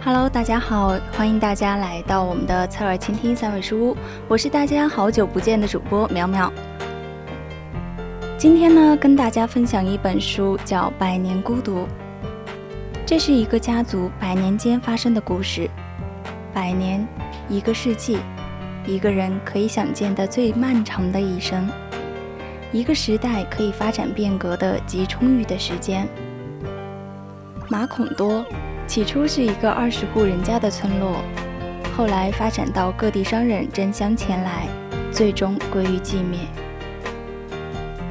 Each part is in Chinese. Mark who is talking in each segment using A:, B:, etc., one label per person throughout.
A: Hello，大家好，欢迎大家来到我们的侧耳倾听三味书屋，我是大家好久不见的主播苗苗。今天呢，跟大家分享一本书，叫《百年孤独》。这是一个家族百年间发生的故事，百年，一个世纪，一个人可以想见的最漫长的一生，一个时代可以发展变革的极充裕的时间。马孔多。起初是一个二十户人家的村落，后来发展到各地商人争相前来，最终归于寂灭。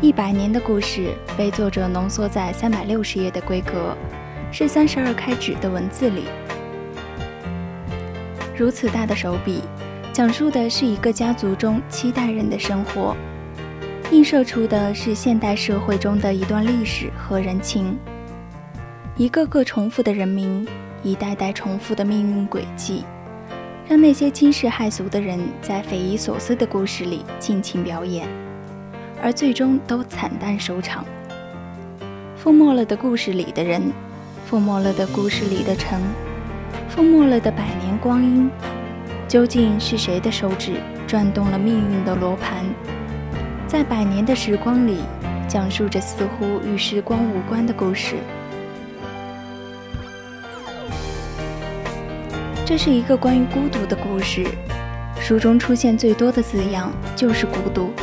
A: 一百年的故事被作者浓缩在三百六十页的规格，是三十二开纸的文字里。如此大的手笔，讲述的是一个家族中七代人的生活，映射出的是现代社会中的一段历史和人情。一个个重复的人名，一代代重复的命运轨迹，让那些惊世骇俗的人在匪夷所思的故事里尽情表演，而最终都惨淡收场。覆没了的故事里的人，覆没了的故事里的城，覆没了的百年光阴，究竟是谁的手指转动了命运的罗盘？在百年的时光里，讲述着似乎与时光无关的故事。这是一个关于孤独的故事，书中出现最多的字样就是孤独。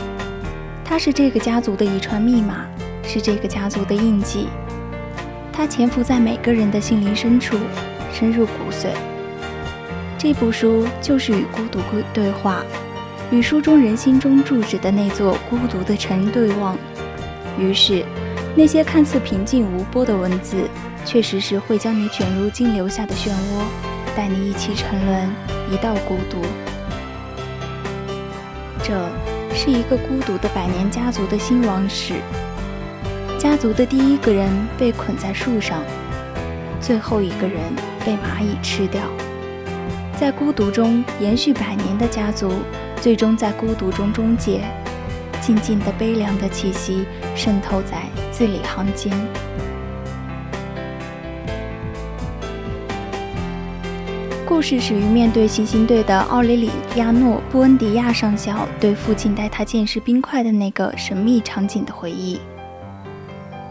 A: 它是这个家族的遗传密码，是这个家族的印记。它潜伏在每个人的心灵深处，深入骨髓。这部书就是与孤独对话，与书中人心中住着的那座孤独的城对望。于是，那些看似平静无波的文字，确实是会将你卷入金流下的漩涡。带你一起沉沦一道孤独。这是一个孤独的百年家族的兴亡史。家族的第一个人被捆在树上，最后一个人被蚂蚁吃掉。在孤独中延续百年的家族，最终在孤独中终结。静静的悲凉的气息渗透在字里行间。故事始于面对行星队的奥雷里亚诺·布恩迪亚上校对父亲带他见识冰块的那个神秘场景的回忆。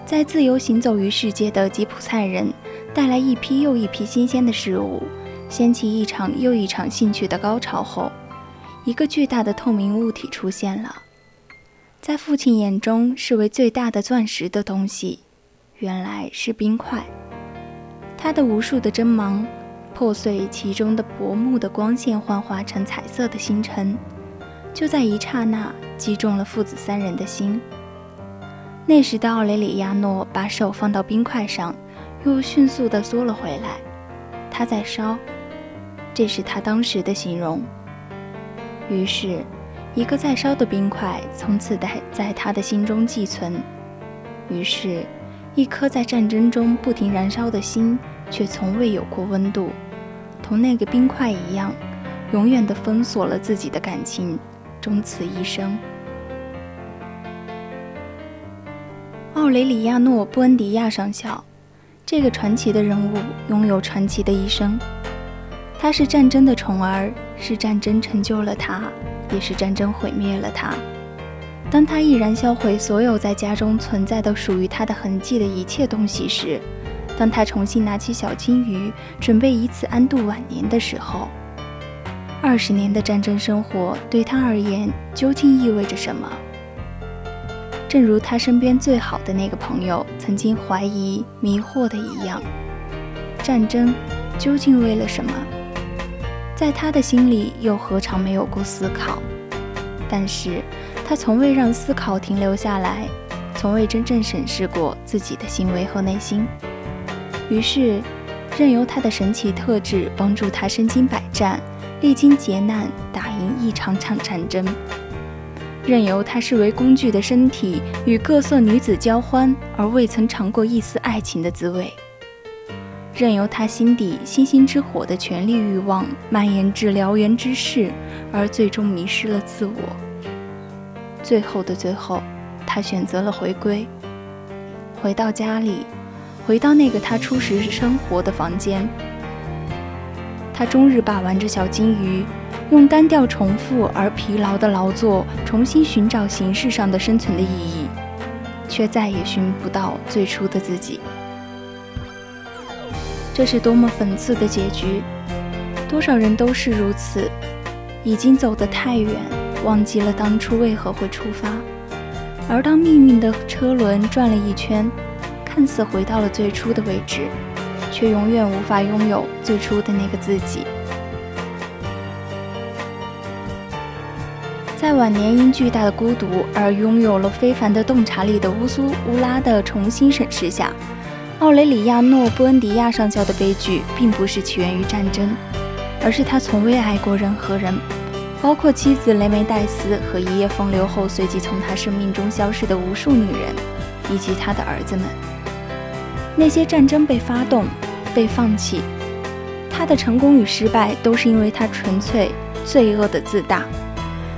A: 在自由行走于世界的吉普赛人带来一批又一批新鲜的事物，掀起一场又一场兴趣的高潮后，一个巨大的透明物体出现了。在父亲眼中视为最大的钻石的东西，原来是冰块。它的无数的针芒。破碎其中的薄暮的光线，幻化成彩色的星辰，就在一刹那击中了父子三人的心。那时的奥雷里亚诺把手放到冰块上，又迅速地缩了回来。他在烧，这是他当时的形容。于是，一个在烧的冰块从此在在他的心中寄存。于是，一颗在战争中不停燃烧的心。却从未有过温度，同那个冰块一样，永远地封锁了自己的感情，终此一生。奥雷里亚诺·布恩迪亚上校，这个传奇的人物拥有传奇的一生。他是战争的宠儿，是战争成就了他，也是战争毁灭了他。当他毅然销毁所有在家中存在的属于他的痕迹的一切东西时，当他重新拿起小金鱼，准备以此安度晚年的时候，二十年的战争生活对他而言究竟意味着什么？正如他身边最好的那个朋友曾经怀疑、迷惑的一样，战争究竟为了什么？在他的心里又何尝没有过思考？但是他从未让思考停留下来，从未真正审视过自己的行为和内心。于是，任由他的神奇特质帮助他身经百战，历经劫难，打赢一场场战争；任由他视为工具的身体与各色女子交欢，而未曾尝过一丝爱情的滋味；任由他心底星星之火的权力欲望蔓延至燎原之势，而最终迷失了自我。最后的最后，他选择了回归，回到家里。回到那个他初时生活的房间，他终日把玩着小金鱼，用单调重复而疲劳的劳作重新寻找形式上的生存的意义，却再也寻不到最初的自己。这是多么讽刺的结局！多少人都是如此，已经走得太远，忘记了当初为何会出发，而当命运的车轮转了一圈。看似回到了最初的位置，却永远无法拥有最初的那个自己。在晚年因巨大的孤独而拥有了非凡的洞察力的乌苏乌拉的重新审视下，奥雷里亚诺·布恩迪亚上校的悲剧并不是起源于战争，而是他从未爱过任何人，包括妻子雷梅黛斯和一夜风流后随即从他生命中消失的无数女人，以及他的儿子们。那些战争被发动，被放弃，他的成功与失败都是因为他纯粹罪恶的自大。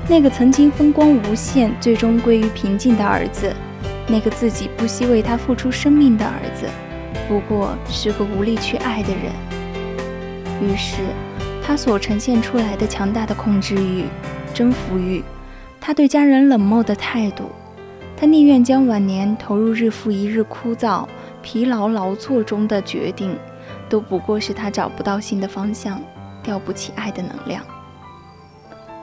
A: 那个曾经风光无限，最终归于平静的儿子，那个自己不惜为他付出生命的儿子，不过是个无力去爱的人。于是，他所呈现出来的强大的控制欲、征服欲，他对家人冷漠的态度，他宁愿将晚年投入日复一日枯燥。疲劳劳作中的决定，都不过是他找不到新的方向，吊不起爱的能量。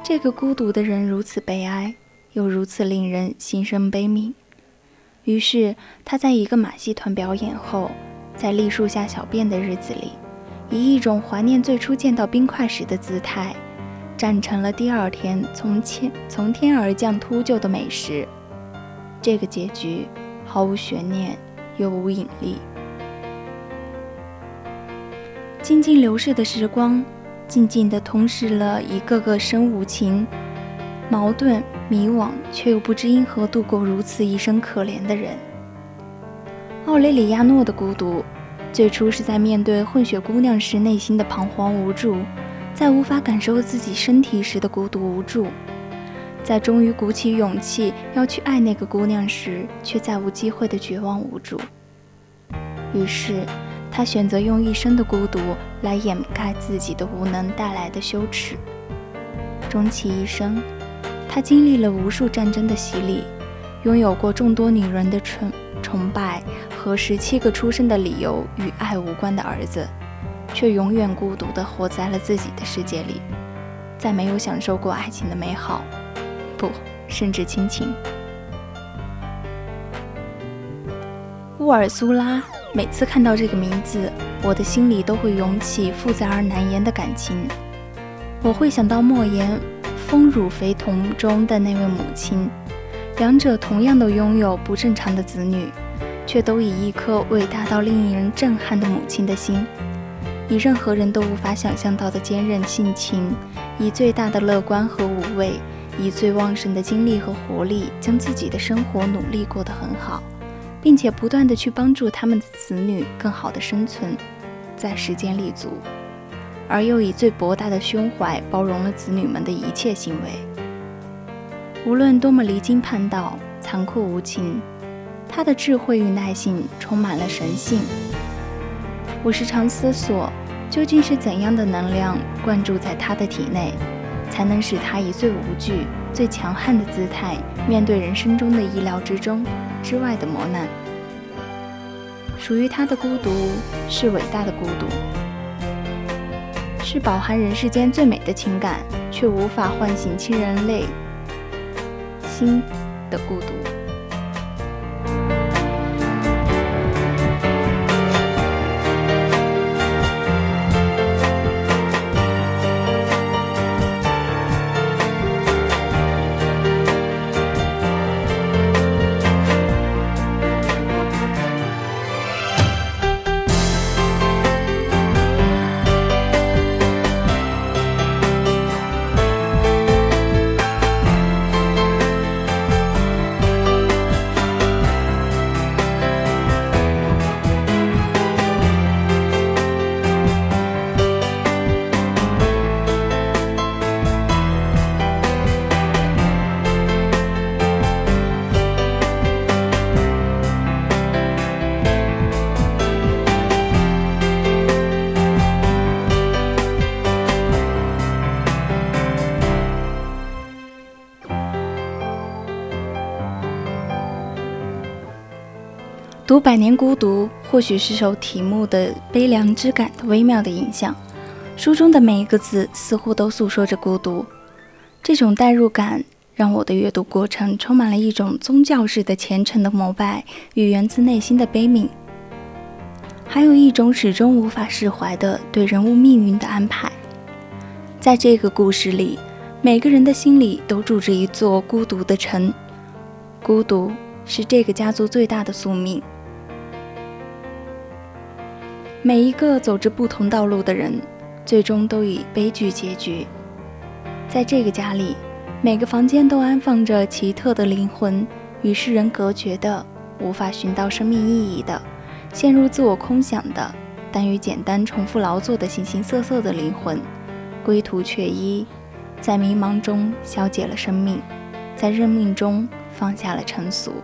A: 这个孤独的人如此悲哀，又如此令人心生悲悯。于是他在一个马戏团表演后，在栗树下小便的日子里，以一种怀念最初见到冰块时的姿态，站成了第二天从天从天而降秃鹫的美食。这个结局毫无悬念。又无引力。静静流逝的时光，静静地吞噬了一个个生无情、矛盾、迷惘，却又不知因何度过如此一生可怜的人。奥雷里亚诺的孤独，最初是在面对混血姑娘时内心的彷徨无助，在无法感受自己身体时的孤独无助。在终于鼓起勇气要去爱那个姑娘时，却再无机会的绝望无助。于是，他选择用一生的孤独来掩盖自己的无能带来的羞耻。终其一生，他经历了无数战争的洗礼，拥有过众多女人的崇崇拜和十七个出生的理由与爱无关的儿子，却永远孤独地活在了自己的世界里，再没有享受过爱情的美好。不，甚至亲情。乌尔苏拉，每次看到这个名字，我的心里都会涌起复杂而难言的感情。我会想到莫言《丰乳肥臀》中的那位母亲，两者同样都拥有不正常的子女，却都以一颗伟大到令人震撼的母亲的心，以任何人都无法想象到的坚韧性情，以最大的乐观和无畏。以最旺盛的精力和活力，将自己的生活努力过得很好，并且不断的去帮助他们的子女更好的生存，在世间立足，而又以最博大的胸怀包容了子女们的一切行为。无论多么离经叛道、残酷无情，他的智慧与耐性充满了神性。我时常思索，究竟是怎样的能量灌注在他的体内？才能使他以最无惧、最强悍的姿态面对人生中的意料之中、之外的磨难。属于他的孤独是伟大的孤独，是饱含人世间最美的情感，却无法唤醒亲人类心的孤独。读《百年孤独》，或许是受题目的悲凉之感的微妙的影响。书中的每一个字似乎都诉说着孤独，这种代入感让我的阅读过程充满了一种宗教式的虔诚的膜拜与源自内心的悲悯，还有一种始终无法释怀的对人物命运的安排。在这个故事里，每个人的心里都住着一座孤独的城，孤独是这个家族最大的宿命。每一个走着不同道路的人，最终都以悲剧结局。在这个家里，每个房间都安放着奇特的灵魂，与世人隔绝的、无法寻到生命意义的、陷入自我空想的、但与简单重复劳作的形形色色的灵魂，归途却一，在迷茫中消解了生命，在认命中放下了尘俗。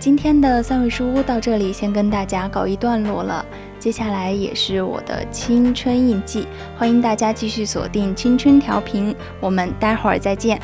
A: 今天的三味书屋到这里先跟大家告一段落了，接下来也是我的青春印记，欢迎大家继续锁定青春调频，我们待会儿再见。